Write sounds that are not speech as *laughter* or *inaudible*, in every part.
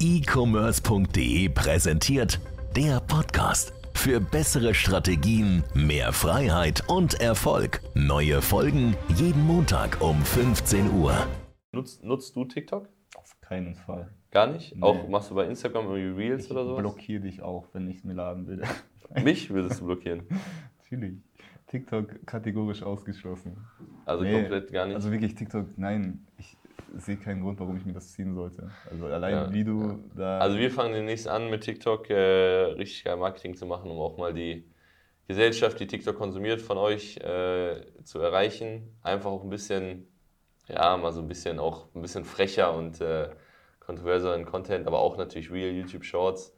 e-commerce.de präsentiert der Podcast. Für bessere Strategien, mehr Freiheit und Erfolg. Neue Folgen jeden Montag um 15 Uhr. Nutzt, nutzt du TikTok? Auf keinen Fall. Gar nicht? Nee. Auch machst du bei Instagram irgendwie Reels Ich oder so? blockiere dich auch, wenn ich es mir laden will. *laughs* Mich würdest du blockieren. *laughs* Natürlich. TikTok kategorisch ausgeschlossen. Also Nee, komplett gar nicht. Also wirklich TikTok, nein. Ich sehe keinen Grund, warum ich mir das ziehen sollte. Also allein Ja, wie du da. Also wir fangen demnächst an mit TikTok äh, richtig geil Marketing zu machen, um auch mal die Gesellschaft, die TikTok konsumiert, von euch äh, zu erreichen. Einfach auch ein bisschen, ja, mal so ein bisschen auch ein bisschen frecher und äh, kontroverseren Content, aber auch natürlich Real YouTube Shorts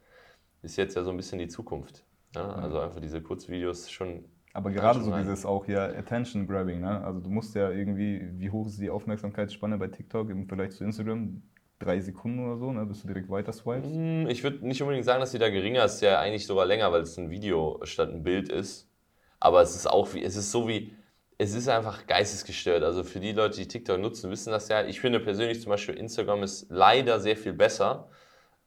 ist jetzt ja so ein bisschen die Zukunft. Ja? Also einfach diese Kurzvideos schon. Aber gerade so rein. dieses auch ja Attention Grabbing, ne? Also du musst ja irgendwie, wie hoch ist die Aufmerksamkeitsspanne bei TikTok im Vergleich zu Instagram? Drei Sekunden oder so, ne? Bis du direkt weiter swipest. Hm, Ich würde nicht unbedingt sagen, dass die da geringer ist, ja eigentlich sogar länger, weil es ein Video statt ein Bild ist. Aber es ist auch wie, es ist so wie, es ist einfach geistesgestört. Also für die Leute, die TikTok nutzen, wissen das ja. Ich finde persönlich zum Beispiel Instagram ist leider sehr viel besser.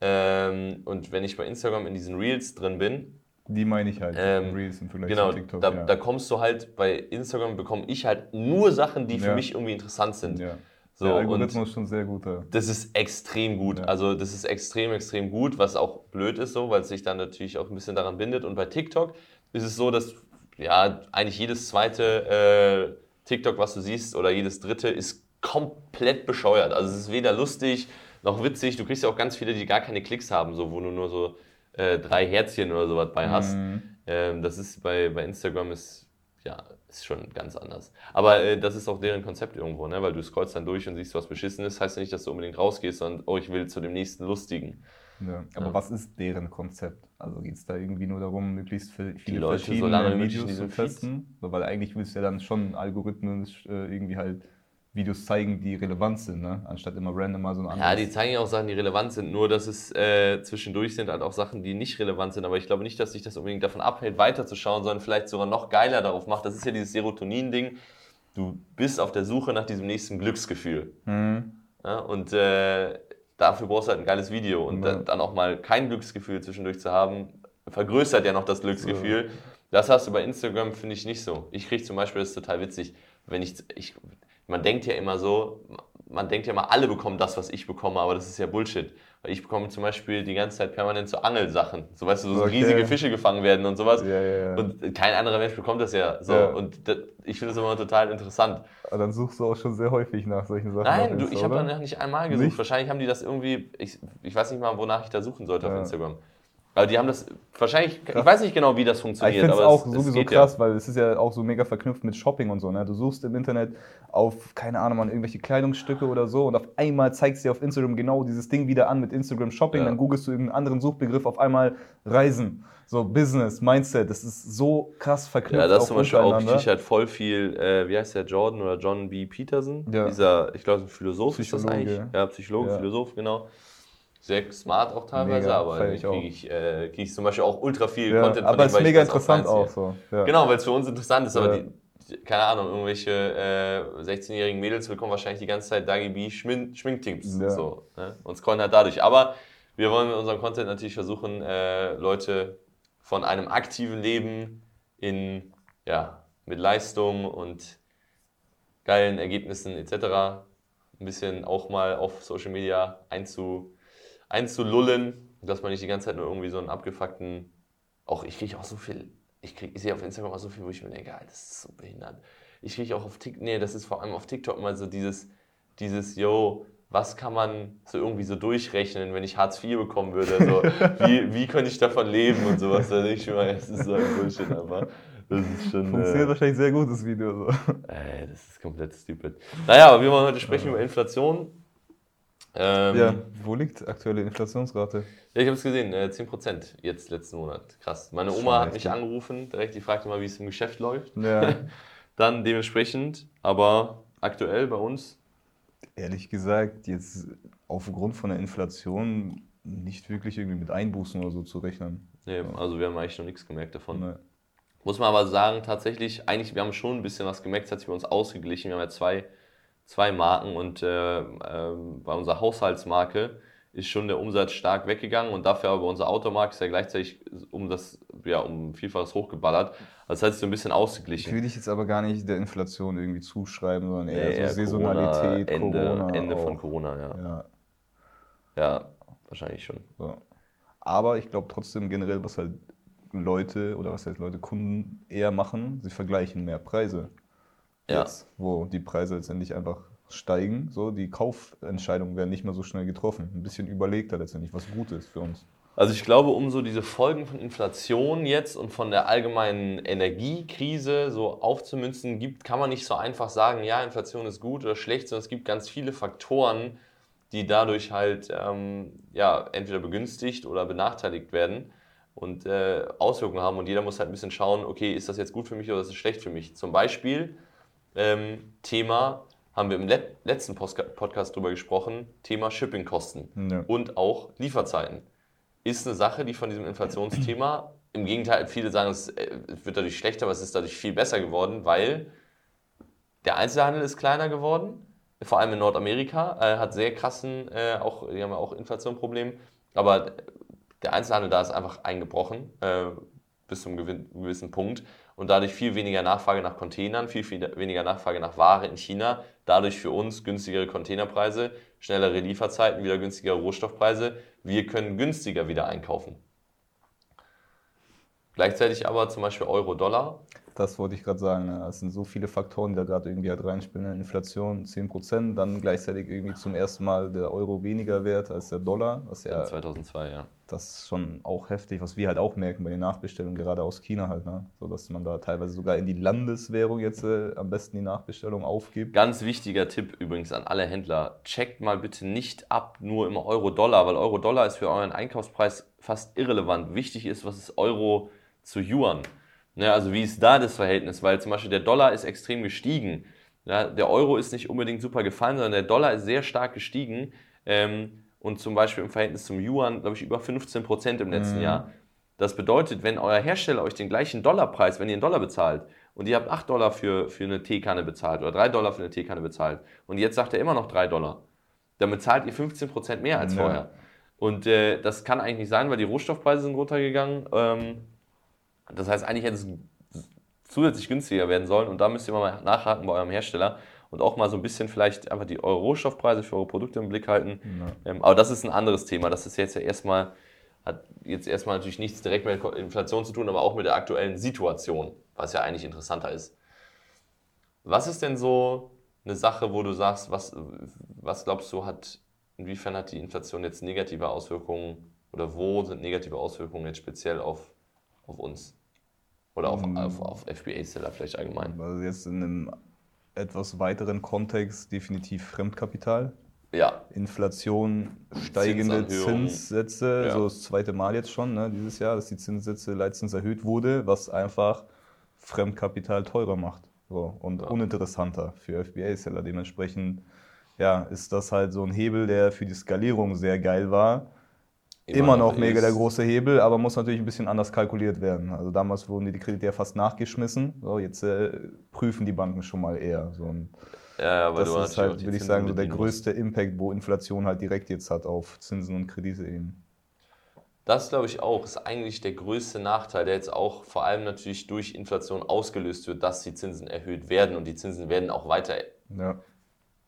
Ähm, und wenn ich bei Instagram in diesen Reels drin bin, Die meine ich halt. Ähm, Reels im Vergleich genau, TikTok. da, ja. da kommst du halt, bei Instagram bekomme ich halt nur Sachen, die für Ja. mich irgendwie interessant sind. ja. So, Der und- Algorithmus ist schon sehr gut da. Das ist extrem gut. Ja. Also das ist extrem, extrem gut, was auch blöd ist so, weil es sich dann natürlich auch ein bisschen daran bindet. Und bei TikTok ist es so, dass ja eigentlich jedes zweite äh, TikTok, was du siehst, oder jedes dritte, ist komplett bescheuert. Also es ist weder lustig noch witzig. Du kriegst ja auch ganz viele, die gar keine Klicks haben, so wo du nur so äh, drei Herzchen oder sowas bei hast. Mhm. Ähm, das ist bei, bei Instagram ist ja ist schon ganz anders. Aber äh, das ist auch deren Konzept irgendwo, ne? weil du scrollst dann durch und siehst was Beschissenes. Heißt ja nicht, dass du unbedingt rausgehst, sondern oh, ich will zu dem nächsten Lustigen. Ja. Aber Ja. was ist deren Konzept? Also geht es da irgendwie nur darum, möglichst viel- viele Leute so verschiedene lange wie möglich in Videos zu testen? So, weil eigentlich willst du ja dann schon algorithmisch äh, irgendwie halt Videos zeigen, die relevant sind, ne? anstatt immer random mal so ein Ja, anderes. die zeigen ja auch Sachen, die relevant sind, nur dass es äh, zwischendurch sind halt auch Sachen, die nicht relevant sind. Aber ich glaube nicht, dass sich das unbedingt davon abhält, weiterzuschauen, sondern vielleicht sogar noch geiler darauf macht. Das ist ja dieses Serotonin-Ding. Du bist auf der Suche nach diesem nächsten Glücksgefühl. Mhm. Ja, und äh, dafür brauchst du halt ein geiles Video. Und Ja. dann, auch mal kein Glücksgefühl zwischendurch zu haben, vergrößert ja noch das Glücksgefühl. Das hast du bei Instagram, finde ich, nicht so. Ich kriege zum Beispiel, das ist total witzig, wenn ich, ich, man denkt ja immer so, man denkt ja immer, alle bekommen das, was ich bekomme, aber das ist ja Bullshit. Weil ich bekomme zum Beispiel die ganze Zeit permanent so Angelsachen. So weißt du, so Okay. riesige Fische gefangen werden und sowas. Ja, ja, ja. Und kein anderer Mensch bekommt das ja so. Und das, ich finde das immer total interessant. Aber dann suchst du auch schon sehr häufig nach solchen Sachen. Nein, du, ich habe danach nicht einmal gesucht. Nicht? Wahrscheinlich haben die das irgendwie, ich, ich weiß nicht mal, wonach ich da suchen sollte auf. Instagram. Aber die haben das wahrscheinlich, ich weiß nicht genau, wie das Aber funktioniert. ich finde es auch es, sowieso geht krass, weil es ist ja auch so mega verknüpft mit Shopping und so. Ne? Du suchst im Internet auf, keine Ahnung, an irgendwelche Kleidungsstücke oder so und auf einmal zeigst du dir auf Instagram genau dieses Ding wieder an mit Instagram Shopping, Ja. dann googelst du irgendeinen anderen Suchbegriff, auf einmal Reisen, so Business, Mindset, das ist so krass verknüpft. Ja, das ist zum Beispiel auch, ich kriege halt voll viel, äh, wie heißt der, Jordan oder John B. Peterson? Ja. Dieser, ich glaube, ein Philosoph ist das Psychologe. eigentlich. Ja, Psychologe, Ja. Philosoph, genau. Sehr smart auch teilweise, Mega, aber auch. kriege ich, äh, krieg ich zum Beispiel auch ultra viel ja, Content aber es ist mega interessant auch reinziehe. so. Ja. Genau, weil es für uns interessant ist, aber die, keine Ahnung, irgendwelche äh, 16-jährigen Mädels bekommen wahrscheinlich die ganze Zeit Dagi B Schmin Schminktipps Ja. so, ne? und scrollen halt dadurch. Aber wir wollen mit unserem Content natürlich versuchen, äh, Leute von einem aktiven Leben in, ja, mit Leistung und geilen Ergebnissen etc. ein bisschen auch mal auf Social Media einzu, einzulullen, dass man nicht die ganze Zeit nur irgendwie so einen abgefuckten, auch ich kriege auch so viel, ich, krieg, ich sehe auf Instagram auch so viel, wo ich mir denke, Alter, das ist so behindert. Ich kriege auch auf TikTok, nee, das ist vor allem auf TikTok mal so dieses, dieses, yo, was kann man so irgendwie so durchrechnen, wenn ich Hartz IV bekommen würde? So, *laughs* wie, wie könnte ich davon leben und sowas? Da denke ich mir, das ist so ein Bullshit einfach. Das ist schon. Funktioniert Äh, wahrscheinlich sehr gut, das Video. So. ey, das ist komplett stupid. Naja, aber wir wollen heute sprechen über Inflation. Ähm, Ja, wo liegt aktuelle Inflationsrate? Ja, ich habe es gesehen, äh, 10% jetzt letzten Monat. Krass. Meine Oma hat mich angerufen, direkt, die fragte mal, wie es im Geschäft läuft. Ja. *laughs* Dann dementsprechend, aber aktuell bei uns, Ehrlich gesagt, jetzt aufgrund von der Inflation nicht wirklich irgendwie mit Einbußen oder so zu rechnen. nee, also wir haben eigentlich noch nichts gemerkt davon. Ne. Muss man aber sagen, tatsächlich, eigentlich, wir haben schon ein bisschen was gemerkt, es hat sich bei uns ausgeglichen. Wir haben ja zwei, zwei Marken und äh, ähm, bei unserer Haushaltsmarke ist schon der Umsatz stark weggegangen und dafür aber unser Automarkt ist ja gleichzeitig um das, ja, um Vielfaches hochgeballert. Das sich so ein bisschen Ich ausgeglichen. will dich jetzt aber gar nicht der Inflation irgendwie zuschreiben, sondern eher Eher so Saisonalität, Corona, Ende, Corona. Ende von. Corona, ja. Ja, Ja, wahrscheinlich schon. so. Aber ich glaube trotzdem generell, was halt Leute oder was heißt Leute, Kunden eher machen, sie vergleichen mehr Preise. Ja. Jetzt, wo die Preise letztendlich einfach steigen, so die Kaufentscheidungen werden nicht mehr so schnell getroffen. Ein bisschen überlegter letztendlich, was gut ist für uns. Also ich glaube, um so diese Folgen von Inflation jetzt und von der allgemeinen Energiekrise so aufzumünzen gibt, kann man nicht so einfach sagen, ja, Inflation ist gut oder schlecht, sondern es gibt ganz viele Faktoren, die dadurch halt ähm, ja, entweder begünstigt oder benachteiligt werden und äh, Auswirkungen haben. Und jeder muss halt ein bisschen schauen, okay, ist das jetzt gut für mich oder ist es schlecht für mich? Zum Beispiel ähm, Thema, haben wir im let letzten Postka Podcast drüber gesprochen, Thema Shippingkosten Ja. und auch Lieferzeiten. Ist eine Sache, die von diesem Inflationsthema, im Gegenteil, viele sagen, es äh, es wird dadurch schlechter, aber es ist dadurch viel besser geworden, weil der Einzelhandel ist kleiner geworden, vor allem in Nordamerika, äh, hat sehr krassen, äh, auch, die haben ja auch Inflationprobleme, aber der Einzelhandel da ist einfach eingebrochen äh, bis zum gewin- gewissen Punkt und dadurch viel weniger Nachfrage nach Containern, viel, viel weniger Nachfrage nach Ware in China, dadurch für uns günstigere Containerpreise, schnellere Lieferzeiten, wieder günstigere Rohstoffpreise. Wir können günstiger wieder einkaufen. Gleichzeitig aber zum Beispiel Euro-Dollar. Das wollte ich gerade sagen. ne? Es sind so viele Faktoren, die da gerade irgendwie halt reinspielen. ne? Inflation 10%, dann gleichzeitig irgendwie zum ersten Mal der Euro weniger wert als der Dollar. Was ja, 2002, ja. Das ist schon auch heftig, was wir halt auch merken bei den Nachbestellungen, gerade aus China halt. Ne? So dass man da teilweise sogar in die Landeswährung jetzt äh, am besten die Nachbestellung aufgibt. Ganz wichtiger Tipp übrigens an alle Händler. Checkt mal bitte nicht ab nur immer Euro-Dollar, weil Euro-Dollar ist für euren Einkaufspreis fast irrelevant. Wichtig ist, was ist Euro zu Yuan. Ne, also wie ist da das Verhältnis? Weil zum Beispiel der Dollar ist extrem gestiegen. Ja, der Euro ist nicht unbedingt super gefallen, sondern der Dollar ist sehr stark gestiegen. Ähm, und zum Beispiel im Verhältnis zum Yuan, glaube ich, über 15 Prozent im letzten Mhm. Jahr. Das bedeutet, wenn euer Hersteller euch den gleichen Dollarpreis, wenn ihr einen Dollar bezahlt und ihr habt 8 Dollar für, für eine Teekanne bezahlt oder 3 Dollar für eine Teekanne bezahlt und jetzt sagt er immer noch 3 Dollar, dann bezahlt ihr 15% mehr als Ja. vorher. Und äh, das kann eigentlich nicht sein, weil die Rohstoffpreise sind runtergegangen. Ähm, das heißt, eigentlich hätte es zusätzlich günstiger werden sollen und da müsst ihr mal nachhaken bei eurem Hersteller und auch mal so ein bisschen vielleicht einfach die eure Rohstoffpreise für eure Produkte im Blick halten. Ähm, aber das ist ein anderes Thema. Das ist jetzt ja erstmal, hat jetzt erstmal natürlich nichts direkt mit Inflation zu tun, aber auch mit der aktuellen Situation, was ja eigentlich interessanter ist. Was ist denn so eine Sache, wo du sagst, was, was glaubst du, hat, inwiefern hat die Inflation jetzt negative Auswirkungen oder wo sind negative Auswirkungen jetzt speziell auf, auf uns? Oder auf, Mm. auf, auf FBA-Seller vielleicht allgemein? Also jetzt in einem etwas weiteren Kontext definitiv Fremdkapital. Ja, Inflation, steigende. Zinssätze, Ja. so das zweite Mal jetzt schon, ne, dieses Jahr, dass die Zinssätze, Leitzins erhöht wurde, was einfach Fremdkapital teurer macht so, und Ja. uninteressanter für FBA-Seller. Dementsprechend ja, ist das halt so ein Hebel, der für die Skalierung sehr geil war. Immer, noch mega der große Hebel, aber muss natürlich ein bisschen anders kalkuliert werden. Also damals wurden die Kredite ja fast nachgeschmissen. So, jetzt äh, prüfen die Banken schon mal eher. So, und Ja, aber das ist halt, würde ich sagen, so der größte Impact, wo Inflation halt direkt jetzt hat auf Zinsen und Kredite eben. Das glaube ich auch, ist eigentlich der größte Nachteil, der jetzt auch vor allem natürlich durch Inflation ausgelöst wird, dass die Zinsen erhöht werden und die Zinsen werden auch weiter, Ja.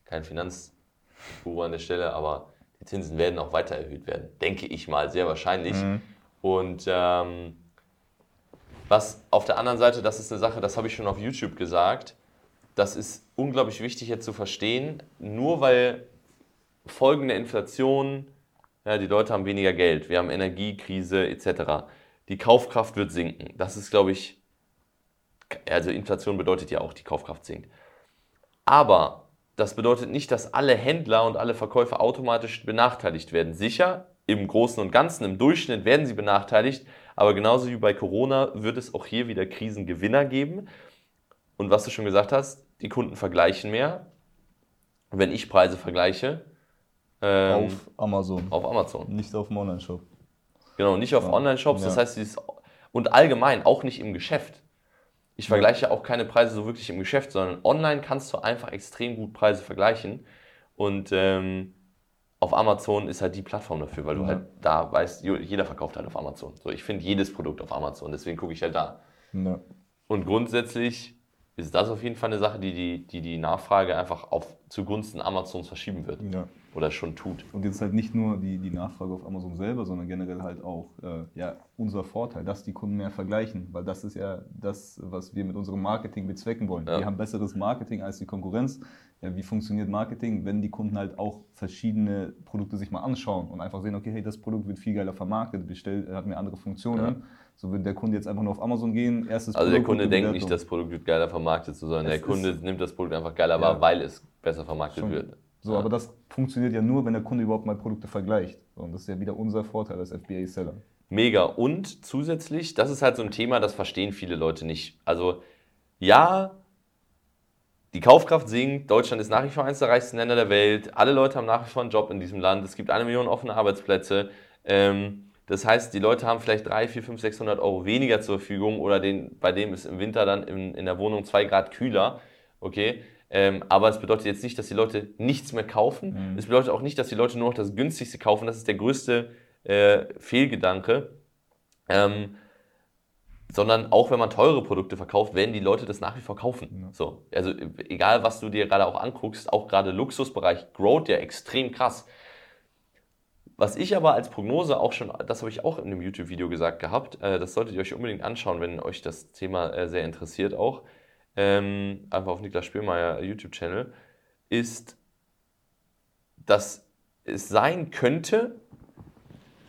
kein Finanzguru an der Stelle, aber die Zinsen werden auch weiter erhöht werden, denke ich mal, sehr wahrscheinlich. Mhm. Und ähm, was auf der anderen Seite, das ist eine Sache, das habe ich schon auf YouTube gesagt, das ist unglaublich wichtig jetzt zu verstehen, nur weil Folgen der Inflation, ja, die Leute haben weniger Geld, wir haben Energiekrise etc. Die Kaufkraft wird sinken. Das ist, glaube ich, also Inflation bedeutet ja auch, die Kaufkraft sinkt. Aber das bedeutet nicht, dass alle Händler und alle Verkäufer automatisch benachteiligt werden. Sicher, im Großen und Ganzen, im Durchschnitt werden sie benachteiligt, aber genauso wie bei Corona wird es auch hier wieder Krisengewinner geben. Und was du schon gesagt hast, die Kunden vergleichen mehr. Wenn ich Preise vergleiche, ähm, Auf Amazon, auf Amazon. nicht auf dem Online-Shop. Genau, nicht auf Ja. Online-Shops, das heißt, und allgemein auch nicht im Geschäft. Ich vergleiche auch keine Preise so wirklich im Geschäft, sondern online kannst du einfach extrem gut Preise vergleichen. Und ähm, auf Amazon ist halt die Plattform dafür, weil du Ja. halt da weißt, jeder verkauft halt auf Amazon. So, ich finde jedes Produkt auf Amazon, deswegen gucke ich halt da. Ja. Und grundsätzlich ist das auf jeden Fall eine Sache, die die, die, die Nachfrage einfach auf zugunsten Amazons verschieben wird. Ja. Oder schon tut. Und jetzt halt nicht nur die, die Nachfrage auf Amazon selber, sondern generell halt auch äh, ja, unser Vorteil, dass die Kunden mehr vergleichen. Weil das ist ja das, was wir mit unserem Marketing bezwecken wollen. Ja. Wir haben besseres Marketing als die Konkurrenz. Ja, wie funktioniert Marketing, wenn die Kunden halt auch verschiedene Produkte sich mal anschauen und einfach sehen, okay, hey, das Produkt wird viel geiler vermarktet, bestellt, hat mehr andere Funktionen. So würde der Kunde jetzt einfach nur auf Amazon gehen, erstes Also der Produkt, Kunde gute denkt nicht, das Produkt wird geiler vermarktet, sondern Es der Kunde ist- nimmt das Produkt einfach geiler Ja. wahr, weil es besser vermarktet Schon. wird. So, Ja. aber das funktioniert ja nur, wenn der Kunde überhaupt mal Produkte vergleicht. Und das ist ja wieder unser Vorteil als FBA-Seller. Mega. Und zusätzlich, das ist halt so ein Thema, das verstehen viele Leute nicht. Also, ja, die Kaufkraft sinkt, Deutschland ist nach wie vor eines der reichsten Länder der Welt, alle Leute haben nach wie vor einen Job in diesem Land, es gibt eine Million offene Arbeitsplätze. Ähm, das heißt, die Leute haben vielleicht 3, 4, 5, 600 Euro weniger zur Verfügung oder den, bei dem ist im Winter dann in, in der Wohnung 2 Grad kühler. Okay. Ähm, aber es bedeutet jetzt nicht, dass die Leute nichts mehr kaufen. Es bedeutet auch nicht, dass die Leute nur noch das günstigste kaufen. Das ist der größte äh, Fehlgedanke. Ähm, sondern auch wenn man teure Produkte verkauft, werden die Leute das nach wie vor kaufen. So, also egal, was du dir gerade auch anguckst, auch gerade Luxusbereich growt ja extrem krass. Was ich aber als Prognose auch schon, das habe ich auch in einem YouTube-Video gesagt gehabt, äh, das solltet ihr euch unbedingt anschauen, wenn euch das Thema äh, sehr interessiert auch, ähm, einfach auf Niklas Spielmeier YouTube-Channel, ist, dass es sein könnte,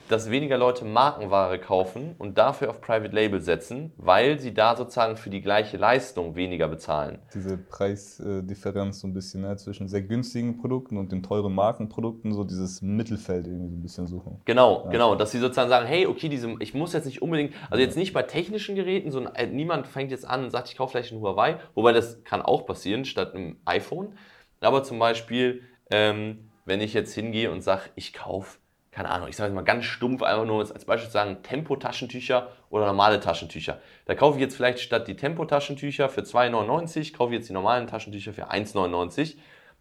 dass weniger Leute Markenware kaufen und dafür auf Private Label setzen, weil sie da sozusagen für die gleiche Leistung weniger bezahlen. Diese Preisdifferenz so ein bisschen ne, zwischen sehr günstigen Produkten und den teuren Markenprodukten, so dieses Mittelfeld irgendwie so ein bisschen suchen. Genau, genau, dass sie sozusagen sagen, hey, okay, diese, ich muss jetzt nicht unbedingt, also jetzt nicht bei technischen Geräten, sondern äh, niemand fängt jetzt an und sagt, ich kaufe vielleicht ein Huawei, wobei das kann auch passieren statt einem iPhone. Aber zum Beispiel, ähm, wenn ich jetzt hingehe und sage, ich kaufe, keine Ahnung, ich sage jetzt mal ganz stumpf, einfach nur als Beispiel zu sagen, Tempo-Taschentücher oder normale Taschentücher. Da kaufe ich jetzt vielleicht statt die Tempo-Taschentücher für 2,99, kaufe ich jetzt die normalen Taschentücher für 1,99.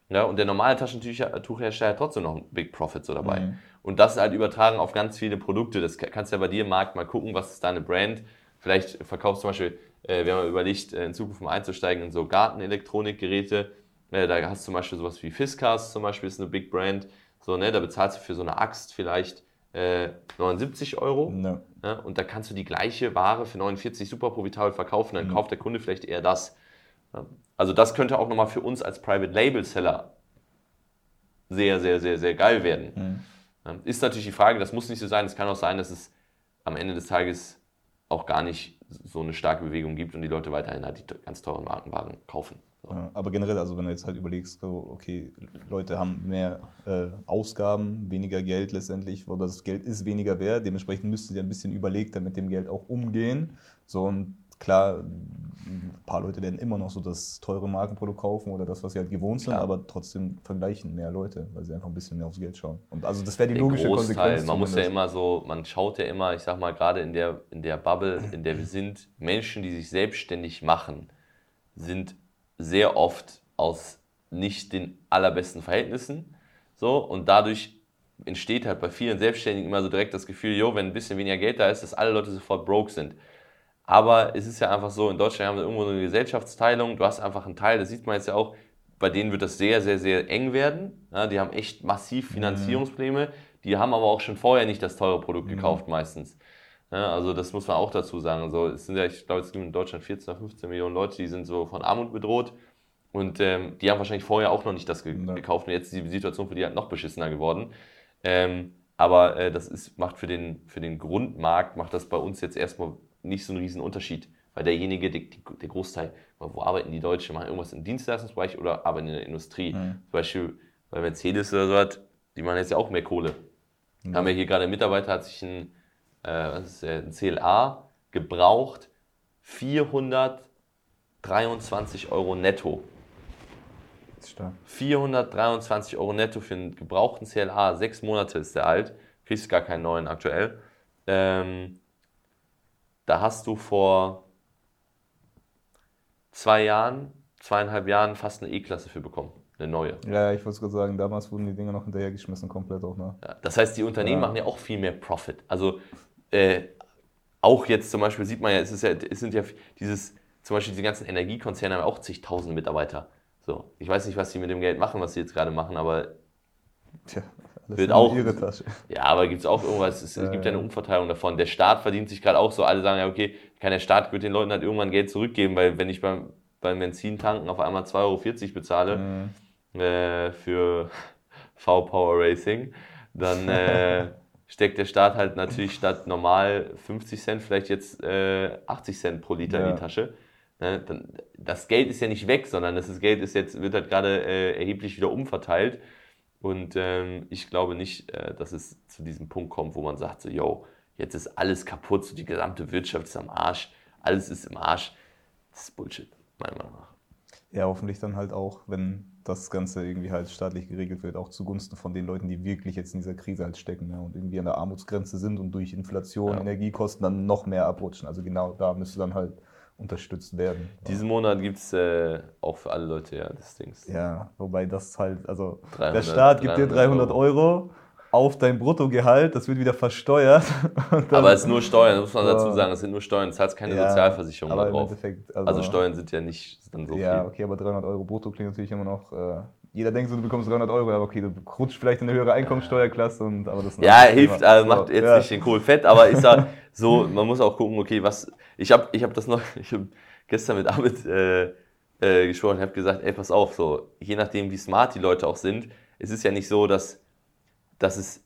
Ja, und der normale Taschentuchhersteller hat trotzdem noch einen Big Profit so dabei. Mhm. Und das ist halt übertragen auf ganz viele Produkte. Das ka- kannst du ja bei dir im Markt mal gucken, was ist deine Brand. Vielleicht verkaufst du zum Beispiel, äh, wir haben überlegt, äh, in Zukunft mal einzusteigen in so Gartenelektronikgeräte. Äh, da hast du zum Beispiel sowas wie Fiskars, zum Beispiel ist eine Big Brand. So, ne, da bezahlst du für so eine Axt vielleicht äh, 79 Euro. Ja. Ja, und da kannst du die gleiche Ware für 49 super profitabel verkaufen, dann Mhm. kauft der Kunde vielleicht eher das. Also das könnte auch nochmal für uns als Private Label Seller sehr, sehr, sehr, sehr geil werden. Mhm. Ist natürlich die Frage, das muss nicht so sein, es kann auch sein, dass es am Ende des Tages auch gar nicht so eine starke Bewegung gibt und die Leute weiterhin halt die ganz teuren Markenwaren kaufen. Aber generell, also wenn du jetzt halt überlegst, okay, Leute haben mehr äh, Ausgaben, weniger Geld letztendlich, oder das Geld ist weniger wert, dementsprechend müssten sie ein bisschen überlegter mit dem Geld auch umgehen. So und klar, ein paar Leute werden immer noch so das teure Markenprodukt kaufen oder das, was sie halt gewohnt sind, Klar. aber trotzdem vergleichen mehr Leute, weil sie einfach ein bisschen mehr aufs Geld schauen. Und also das wäre die Der logische Großteil, Konsequenz. man muss ja zumindest. immer so, man schaut ja immer, ich sag mal, gerade in der, in der Bubble, in der wir sind, Menschen, die sich selbstständig machen, sind sehr oft aus nicht den allerbesten Verhältnissen. So, und dadurch entsteht halt bei vielen Selbstständigen immer so direkt das Gefühl, jo, wenn ein bisschen weniger Geld da ist, dass alle Leute sofort broke sind. Aber es ist ja einfach so, in Deutschland haben wir irgendwo so eine Gesellschaftsteilung, du hast einfach einen Teil, das sieht man jetzt ja auch, bei denen wird das sehr, sehr, sehr eng werden. Ja, die haben echt massiv Finanzierungsprobleme, die haben aber auch schon vorher nicht das teure Produkt gekauft meistens. Ja, also das muss man auch dazu sagen. Also es sind ja, ich glaube, es gibt in Deutschland 14 oder 15 Millionen Leute, die sind so von Armut bedroht. Und ähm, die haben wahrscheinlich vorher auch noch nicht das ge Ja. gekauft. Und jetzt ist die Situation für die halt noch beschissener geworden. Ähm, aber äh, das ist, macht für den, für den Grundmarkt, macht das bei uns jetzt erstmal nicht so einen riesen Unterschied. Weil derjenige, die, die, der Großteil, wo arbeiten die Deutschen? Machen irgendwas im Dienstleistungsbereich oder arbeiten in der Industrie? Zum Beispiel bei Mercedes oder so hat, die machen jetzt ja auch mehr Kohle. Haben wir hier gerade einen Mitarbeiter, hat sich ein, äh, CLA gebraucht, 423 Euro netto. Stark. 423 Euro netto für einen gebrauchten CLA, sechs Monate ist der alt, kriegst gar keinen neuen aktuell. Ähm, da hast du vor zwei Jahren, zweieinhalb Jahren fast eine E-Klasse für bekommen. eine neue. Ja, ich wollte gerade sagen, damals wurden die Dinger noch hinterhergeschmissen, komplett auch. Ne? Ja, das heißt, die Unternehmen Ja. machen ja auch viel mehr Profit. Also äh, auch jetzt zum Beispiel sieht man ja, es, ist ja, es sind ja dieses, zum Beispiel diese ganzen Energiekonzerne haben auch zigtausend Mitarbeiter. So, ich weiß nicht, was sie mit dem Geld machen, was sie jetzt gerade machen, aber Tja, alles Wird in auch- ihre Tasche. ja, aber gibt es auch irgendwas, es, Ja, gibt ja eine. Umverteilung davon. Der Staat verdient sich gerade auch so, alle sagen ja, okay, kann der Staat wird den Leuten halt irgendwann Geld zurückgeben, weil wenn ich beim, beim Benzintanken auf einmal 2,40 Euro bezahle, Mhm. äh, für V-Power Racing, dann äh, *laughs* steckt der Staat halt natürlich statt normal 50 Cent vielleicht jetzt äh, 80 Cent pro Liter in Ja. die Tasche. Ne? Dann, das Geld ist ja nicht weg, sondern das ist Geld ist jetzt, wird halt gerade äh, erheblich wieder umverteilt. Und ähm, ich glaube nicht, äh, dass es zu diesem Punkt kommt, wo man sagt, so, yo, jetzt ist alles kaputt, so die gesamte Wirtschaft ist am Arsch, alles ist im Arsch. Das ist Bullshit, meiner Meinung nach. Ja, hoffentlich dann halt auch, wenn das Ganze irgendwie halt staatlich geregelt wird, auch zugunsten von den Leuten, die wirklich jetzt in dieser Krise halt stecken ne, und irgendwie an der Armutsgrenze sind und durch Inflation, Ja. Energiekosten dann noch mehr abrutschen. Also genau da müsste dann halt unterstützt werden. Diesen Monat gibt es äh, auch für alle Leute ja das Dings. Ja, wobei das halt, also 300 der Staat gibt dir 300 300 Euro auf dein Bruttogehalt, das wird wieder versteuert. *laughs* Aber es ist nur Steuern, muss man Ja. dazu sagen, es sind nur Steuern, du zahlst keine Ja, Sozialversicherung aber drauf. Endeffekt, Also Steuern sind ja nicht dann so ja, viel. okay, aber 300 Euro brutto klingt natürlich immer noch. Äh, jeder denkt so, du bekommst 300 Euro, aber okay, du rutscht vielleicht in eine höhere Einkommenssteuerklasse und aber das Ja, hilft, also So, macht jetzt ja. nicht den Kohl fett, aber ist ja *laughs* so, man muss auch gucken, okay, was. Ich habe ich hab das noch, *laughs* ich habe gestern mit Arvid äh, äh, gesprochen, habe gesagt, ey, pass auf, so, je nachdem, wie smart die Leute auch sind, es ist ja nicht so, dass, dass es,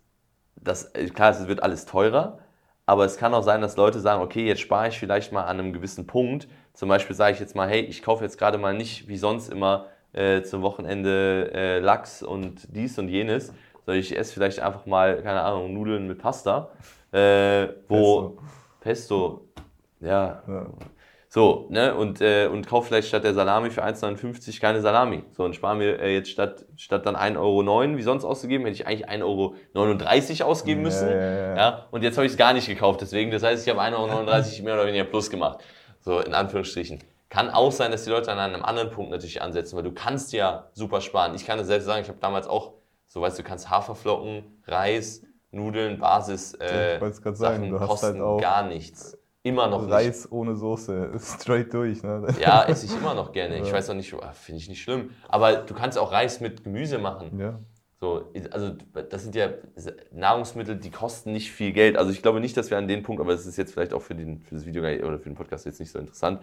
dass, äh, klar, es wird alles teurer, aber es kann auch sein, dass Leute sagen, okay, jetzt spare ich vielleicht mal an einem gewissen Punkt. Zum Beispiel sage ich jetzt mal, hey, ich kaufe jetzt gerade mal nicht wie sonst immer äh, zum Wochenende äh, Lachs und dies und jenes, sondern ich esse vielleicht einfach mal, keine Ahnung, Nudeln mit Pasta, äh, wo Pesto, ja, Ja. So, ne, und, äh, und kauf vielleicht statt der Salami für 1,59 keine Salami. So, und spare mir äh, jetzt statt, statt dann 1,09 Euro wie sonst auszugeben, hätte ich eigentlich 1,39 Euro ausgeben Ja, müssen. ja, ja. Ja, und jetzt habe ich es gar nicht gekauft, deswegen, das heißt, ich habe 1,39 Euro *laughs* mehr oder weniger plus gemacht. So, in Anführungsstrichen. Kann auch sein, dass die Leute an einem anderen Punkt natürlich ansetzen, weil du kannst ja super sparen. Ich kann es selbst sagen, ich habe damals auch, so weißt du, kannst Haferflocken, Reis, Nudeln, Basis, äh, Ich sagen, Sachen hast kosten halt gar nichts. Immer noch nicht. Reis ohne Soße, *laughs* straight durch. Ne? Ja, esse ich immer noch gerne. Ich Ja. weiß auch nicht, ah, finde ich nicht schlimm. Aber du kannst auch Reis mit Gemüse machen. ja. So, also das sind ja Nahrungsmittel, die kosten nicht viel Geld. Also ich glaube nicht, dass wir an den Punkt, aber das ist jetzt vielleicht auch für, den, für das Video nicht- oder für den Podcast jetzt nicht so interessant.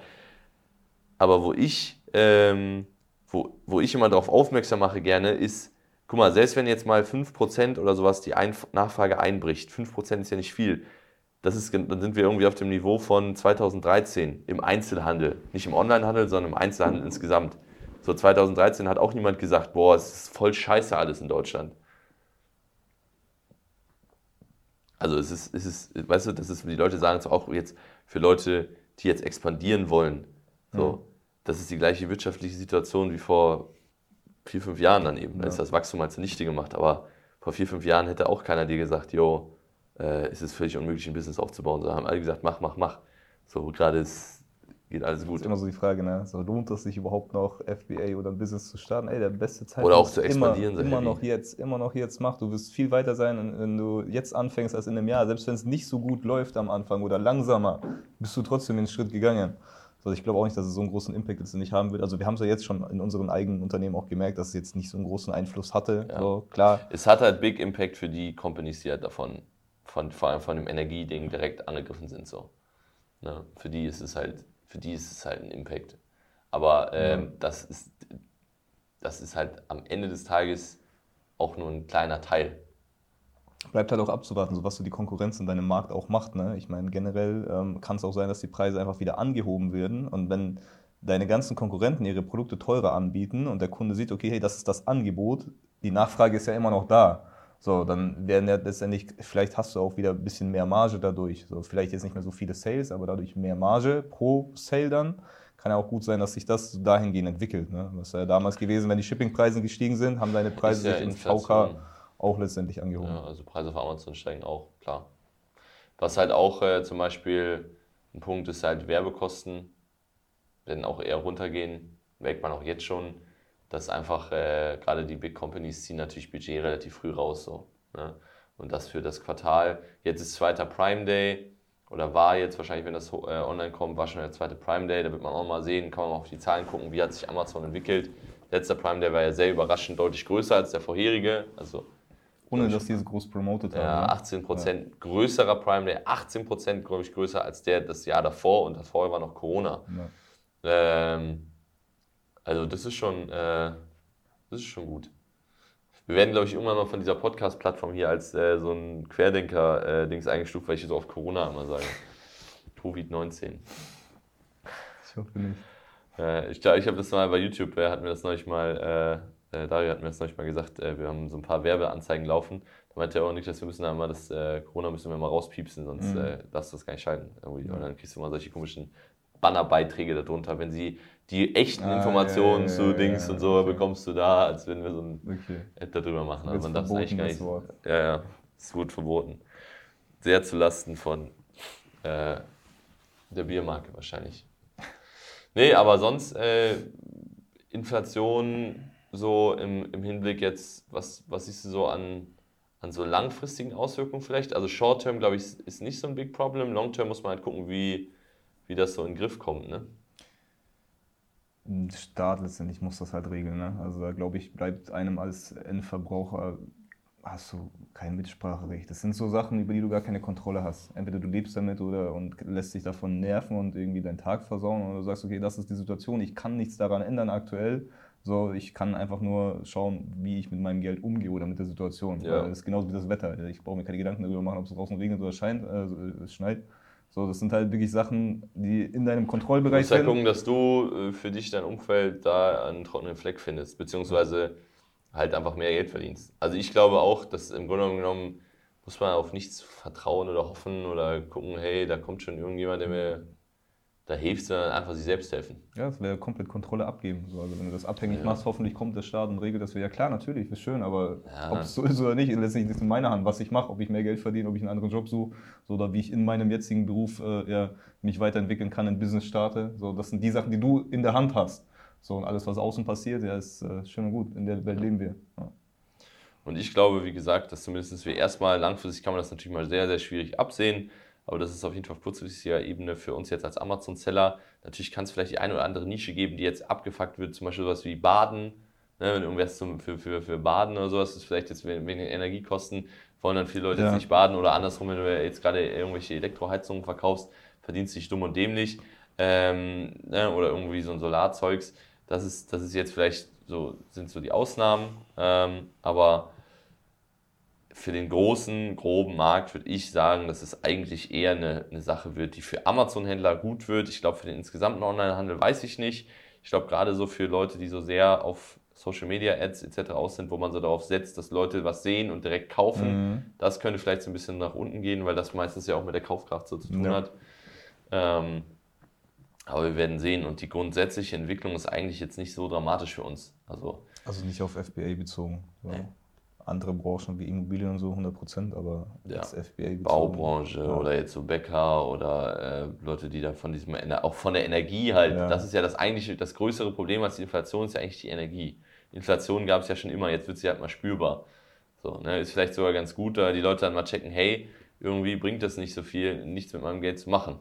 Aber wo ich, ähm, wo, wo ich immer darauf aufmerksam mache gerne, ist, guck mal, selbst wenn jetzt mal 5% oder sowas die Ein Nachfrage einbricht, 5% ist ja nicht viel. Das ist, dann sind wir irgendwie auf dem Niveau von 2013 im Einzelhandel. Nicht im Onlinehandel, sondern im Einzelhandel insgesamt. So 2013 hat auch niemand gesagt, boah, es ist voll scheiße alles in Deutschland. Also es ist, es ist, weißt du, das ist, die Leute sagen es auch jetzt für Leute, die jetzt expandieren wollen. So, das ist die gleiche wirtschaftliche Situation wie vor vier, fünf Jahren dann eben. Da Ja. ist das Wachstum halt zunichte gemacht. Aber vor vier, fünf Jahren hätte auch keiner dir gesagt, jo, äh, es ist völlig unmöglich, ein Business aufzubauen. So haben alle gesagt, mach, mach, mach. So, gerade ist, geht alles Das gut. ist immer so die Frage, ne? so, lohnt es sich überhaupt noch, FBA oder ein Business zu starten? Ey, der beste Zeitpunkt Oder auch ist zu expandieren, Immer, immer noch jetzt, immer noch jetzt mach. Du wirst viel weiter sein, wenn du jetzt anfängst als in einem Jahr. Selbst wenn es nicht so gut läuft am Anfang oder langsamer, bist du trotzdem den Schritt gegangen. Also ich glaube auch nicht, dass es so einen großen Impact jetzt nicht haben wird. Also wir haben es ja jetzt schon in unseren eigenen Unternehmen auch gemerkt, dass es jetzt nicht so einen großen Einfluss hatte. Ja. So, klar, Es hat halt Big Impact für die Companies, die halt davon, von, vor allem von dem Energieding direkt angegriffen sind. So. Ne? Für die ist es halt, für die ist es halt ein Impact. Aber ähm, das, ist, das ist halt am Ende des Tages auch nur ein kleiner Teil. bleibt halt auch abzuwarten, so was so die Konkurrenz in deinem Markt auch macht. Ne? Ich meine, generell ähm, kann es auch sein, dass die Preise einfach wieder angehoben werden. Und wenn deine ganzen Konkurrenten ihre Produkte teurer anbieten und der Kunde sieht, okay, hey, das ist das Angebot, die Nachfrage ist ja immer noch da. So, dann werden ja letztendlich, vielleicht hast du auch wieder ein bisschen mehr Marge dadurch. So, vielleicht jetzt nicht mehr so viele Sales, aber dadurch mehr Marge pro Sale dann. Kann ja auch gut sein, dass sich das dahingehend entwickelt. Ne? Was ja damals gewesen, wenn die Shippingpreise gestiegen sind, haben deine Preise ja sich Inflation. VK auch letztendlich angehoben. Ja, also Preise auf Amazon steigen auch, klar. Was halt auch äh, zum Beispiel ein Punkt ist, halt Werbekosten werden auch eher runtergehen, merkt man auch jetzt schon. Dass einfach äh, gerade die Big Companies ziehen natürlich Budget relativ früh raus. So, ne? Und das für das Quartal. Jetzt ist zweiter Prime Day oder war jetzt wahrscheinlich, wenn das äh, online kommt, war schon der zweite Prime Day. Da wird man auch mal sehen, kann man mal auf die Zahlen gucken, wie hat sich Amazon entwickelt. Letzter Prime Day war ja sehr überraschend deutlich größer als der vorherige. Also ohne dass die es groß promotet haben. Ja, 18 Prozent ja. größerer Prime Day, 18 Prozent, glaube ich, größer als der das Jahr davor und davor war noch Corona. Ja. Ähm, also das ist schon, äh, das ist schon gut. Wir werden, glaube ich, irgendwann noch von dieser Podcast-Plattform hier als äh, so ein Querdenker-Dings äh, eingestuft, weil ich so auf Corona immer sage. Covid-19. Ich hoffe nicht. Äh, ich glaube, ich habe das mal bei YouTube, äh, hat mir das neulich mal äh, Dario hat mir das neulich mal gesagt, äh, wir haben so ein paar Werbeanzeigen laufen. Da meinte er auch nicht, dass wir müssen da mal das äh, Corona müssen wir mal rauspiepsen, sonst mhm. äh, darfst du das gar nicht schalten. Und dann kriegst du mal solche komischen Bannerbeiträge darunter, wenn sie die echten ah, Informationen ja, ja, zu ja, Dings und so okay. bekommst du da, als wenn wir so ein okay. App darüber machen. Also man darf es eigentlich gar nicht. Ja, ja, ist gut verboten. Sehr zu Lasten von äh, der Biermarke wahrscheinlich. Nee, aber sonst äh, Inflation so im, im Hinblick jetzt, was, was siehst du so an, an so langfristigen Auswirkungen vielleicht? Also Short-Term, glaube ich, ist nicht so ein Big Problem. Long-Term muss man halt gucken, wie, wie das so in den Griff kommt, ne? Staat letztendlich muss das halt regeln. Ne? Also da glaube ich, bleibt einem als Endverbraucher, hast du kein Mitspracherecht. Das sind so Sachen, über die du gar keine Kontrolle hast. Entweder du lebst damit oder und lässt dich davon nerven und irgendwie deinen Tag versauen oder du sagst, okay, das ist die Situation, ich kann nichts daran ändern aktuell so, ich kann einfach nur schauen, wie ich mit meinem Geld umgehe oder mit der Situation. Ja. Das ist genauso wie das Wetter. Ich brauche mir keine Gedanken darüber machen, ob es draußen regnet oder scheint, äh, es schneit. So, das sind halt wirklich Sachen, die in deinem Kontrollbereich sind. Du musst ja gucken, dass du äh, für dich dein Umfeld da einen trockenen Fleck findest, beziehungsweise halt einfach mehr Geld verdienst. Also ich glaube auch, dass im Grunde genommen muss man auf nichts vertrauen oder hoffen oder gucken, hey, da kommt schon irgendjemand, der mir da hilft, sondern einfach sich selbst helfen. Ja, das wäre komplett Kontrolle abgeben. So, also wenn du das abhängig ja. machst, hoffentlich kommt der Staat und regelt das. Ja klar, natürlich, ist schön, aber ja. ob es so ist oder nicht, letztlich ist in meiner Hand, was ich mache, ob ich mehr Geld verdiene, ob ich einen anderen Job suche, so, oder wie ich in meinem jetzigen Beruf äh, ja, mich weiterentwickeln kann, ein Business starte. So, das sind die Sachen, die du in der Hand hast. So, und alles, was außen passiert, ja, ist äh, schön und gut. In der Welt leben wir. Und ich glaube, wie gesagt, dass zumindest wir erstmal langfristig kann man das natürlich mal sehr, sehr schwierig absehen. Aber das ist auf jeden Fall auf kurzfristiger Ebene für uns jetzt als Amazon-Seller. Natürlich kann es vielleicht die eine oder andere Nische geben, die jetzt abgefuckt wird, zum Beispiel sowas wie Baden. Ne, wenn irgendwas zum, für, für, für Baden oder sowas ist vielleicht jetzt wegen Energiekosten, wollen dann viele Leute ja. jetzt nicht baden oder andersrum, wenn du jetzt gerade irgendwelche Elektroheizungen verkaufst, verdienst du dich dumm und dämlich ähm, ne, oder irgendwie so ein Solarzeugs. Das ist, das ist jetzt vielleicht so, sind so die Ausnahmen, ähm, aber für den großen, groben Markt würde ich sagen, dass es eigentlich eher eine, eine Sache wird, die für Amazon-Händler gut wird. Ich glaube, für den insgesamten Online-Handel weiß ich nicht. Ich glaube, gerade so für Leute, die so sehr auf Social Media Ads etc. aus sind, wo man so darauf setzt, dass Leute was sehen und direkt kaufen, mhm. das könnte vielleicht so ein bisschen nach unten gehen, weil das meistens ja auch mit der Kaufkraft so zu tun ja. hat. Ähm, aber wir werden sehen und die grundsätzliche Entwicklung ist eigentlich jetzt nicht so dramatisch für uns. Also, also nicht auf FBA bezogen. Nee andere Branchen wie Immobilien und so 100 Prozent, aber ja. FBA Baubranche ja. oder jetzt so Bäcker oder äh, Leute, die da von diesem, auch von der Energie halt, ja. das ist ja das eigentliche, das größere Problem als die Inflation ist ja eigentlich die Energie. Inflation gab es ja schon immer, jetzt wird sie halt mal spürbar. So, ne, ist vielleicht sogar ganz gut, da die Leute dann mal checken, hey, irgendwie bringt das nicht so viel, nichts mit meinem Geld zu machen.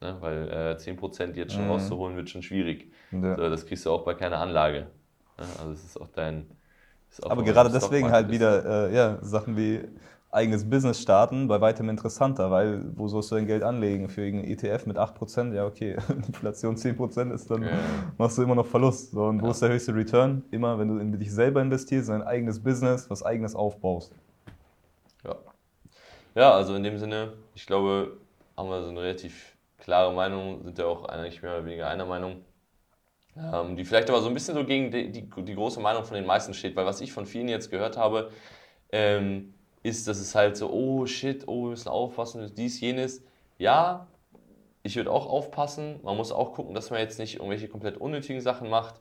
Ne, weil äh, 10% jetzt schon mhm. rauszuholen wird schon schwierig. So, das kriegst du auch bei keiner Anlage. Ne, also es ist auch dein, aber gerade deswegen halt wieder äh, ja, Sachen wie eigenes Business starten, bei weitem interessanter, weil wo sollst du dein Geld anlegen? Für irgendeinen ETF mit 8%? Ja, okay, *laughs* Inflation 10% ist, dann ja. machst du immer noch Verlust. So, und ja. wo ist der höchste Return? Immer, wenn du in dich selber investierst, in ein eigenes Business, was eigenes aufbaust. Ja. Ja, also in dem Sinne, ich glaube, haben wir so eine relativ klare Meinung, sind ja auch eigentlich mehr oder weniger einer Meinung ähm, die vielleicht aber so ein bisschen so gegen die, die, die, große Meinung von den meisten steht, weil was ich von vielen jetzt gehört habe, ähm, ist, dass es halt so, oh shit, oh, wir müssen aufpassen, dies, jenes. Ja, ich würde auch aufpassen. Man muss auch gucken, dass man jetzt nicht irgendwelche komplett unnötigen Sachen macht,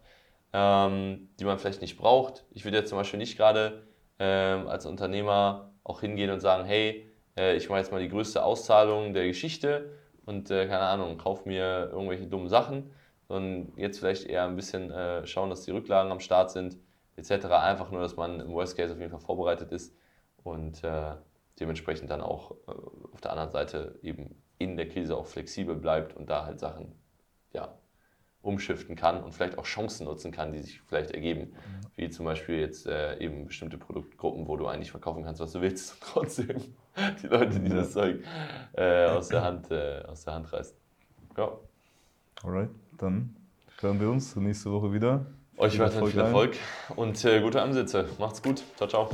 ähm, die man vielleicht nicht braucht. Ich würde jetzt zum Beispiel nicht gerade ähm, als Unternehmer auch hingehen und sagen, hey, äh, ich mache jetzt mal die größte Auszahlung der Geschichte und äh, keine Ahnung, kauf mir irgendwelche dummen Sachen sondern jetzt vielleicht eher ein bisschen äh, schauen, dass die Rücklagen am Start sind, etc. Einfach nur, dass man im Worst Case auf jeden Fall vorbereitet ist und äh, dementsprechend dann auch äh, auf der anderen Seite eben in der Krise auch flexibel bleibt und da halt Sachen ja, umschiften kann und vielleicht auch Chancen nutzen kann, die sich vielleicht ergeben. Mhm. Wie zum Beispiel jetzt äh, eben bestimmte Produktgruppen, wo du eigentlich verkaufen kannst, was du willst und *laughs* trotzdem die Leute, die das Zeug äh, aus, der Hand, äh, aus der Hand reißen. Ja. Alright, dann hören wir uns nächste Woche wieder. Euch weiterhin viel Erfolg und äh, gute Ansätze. Macht's gut. Ciao, ciao.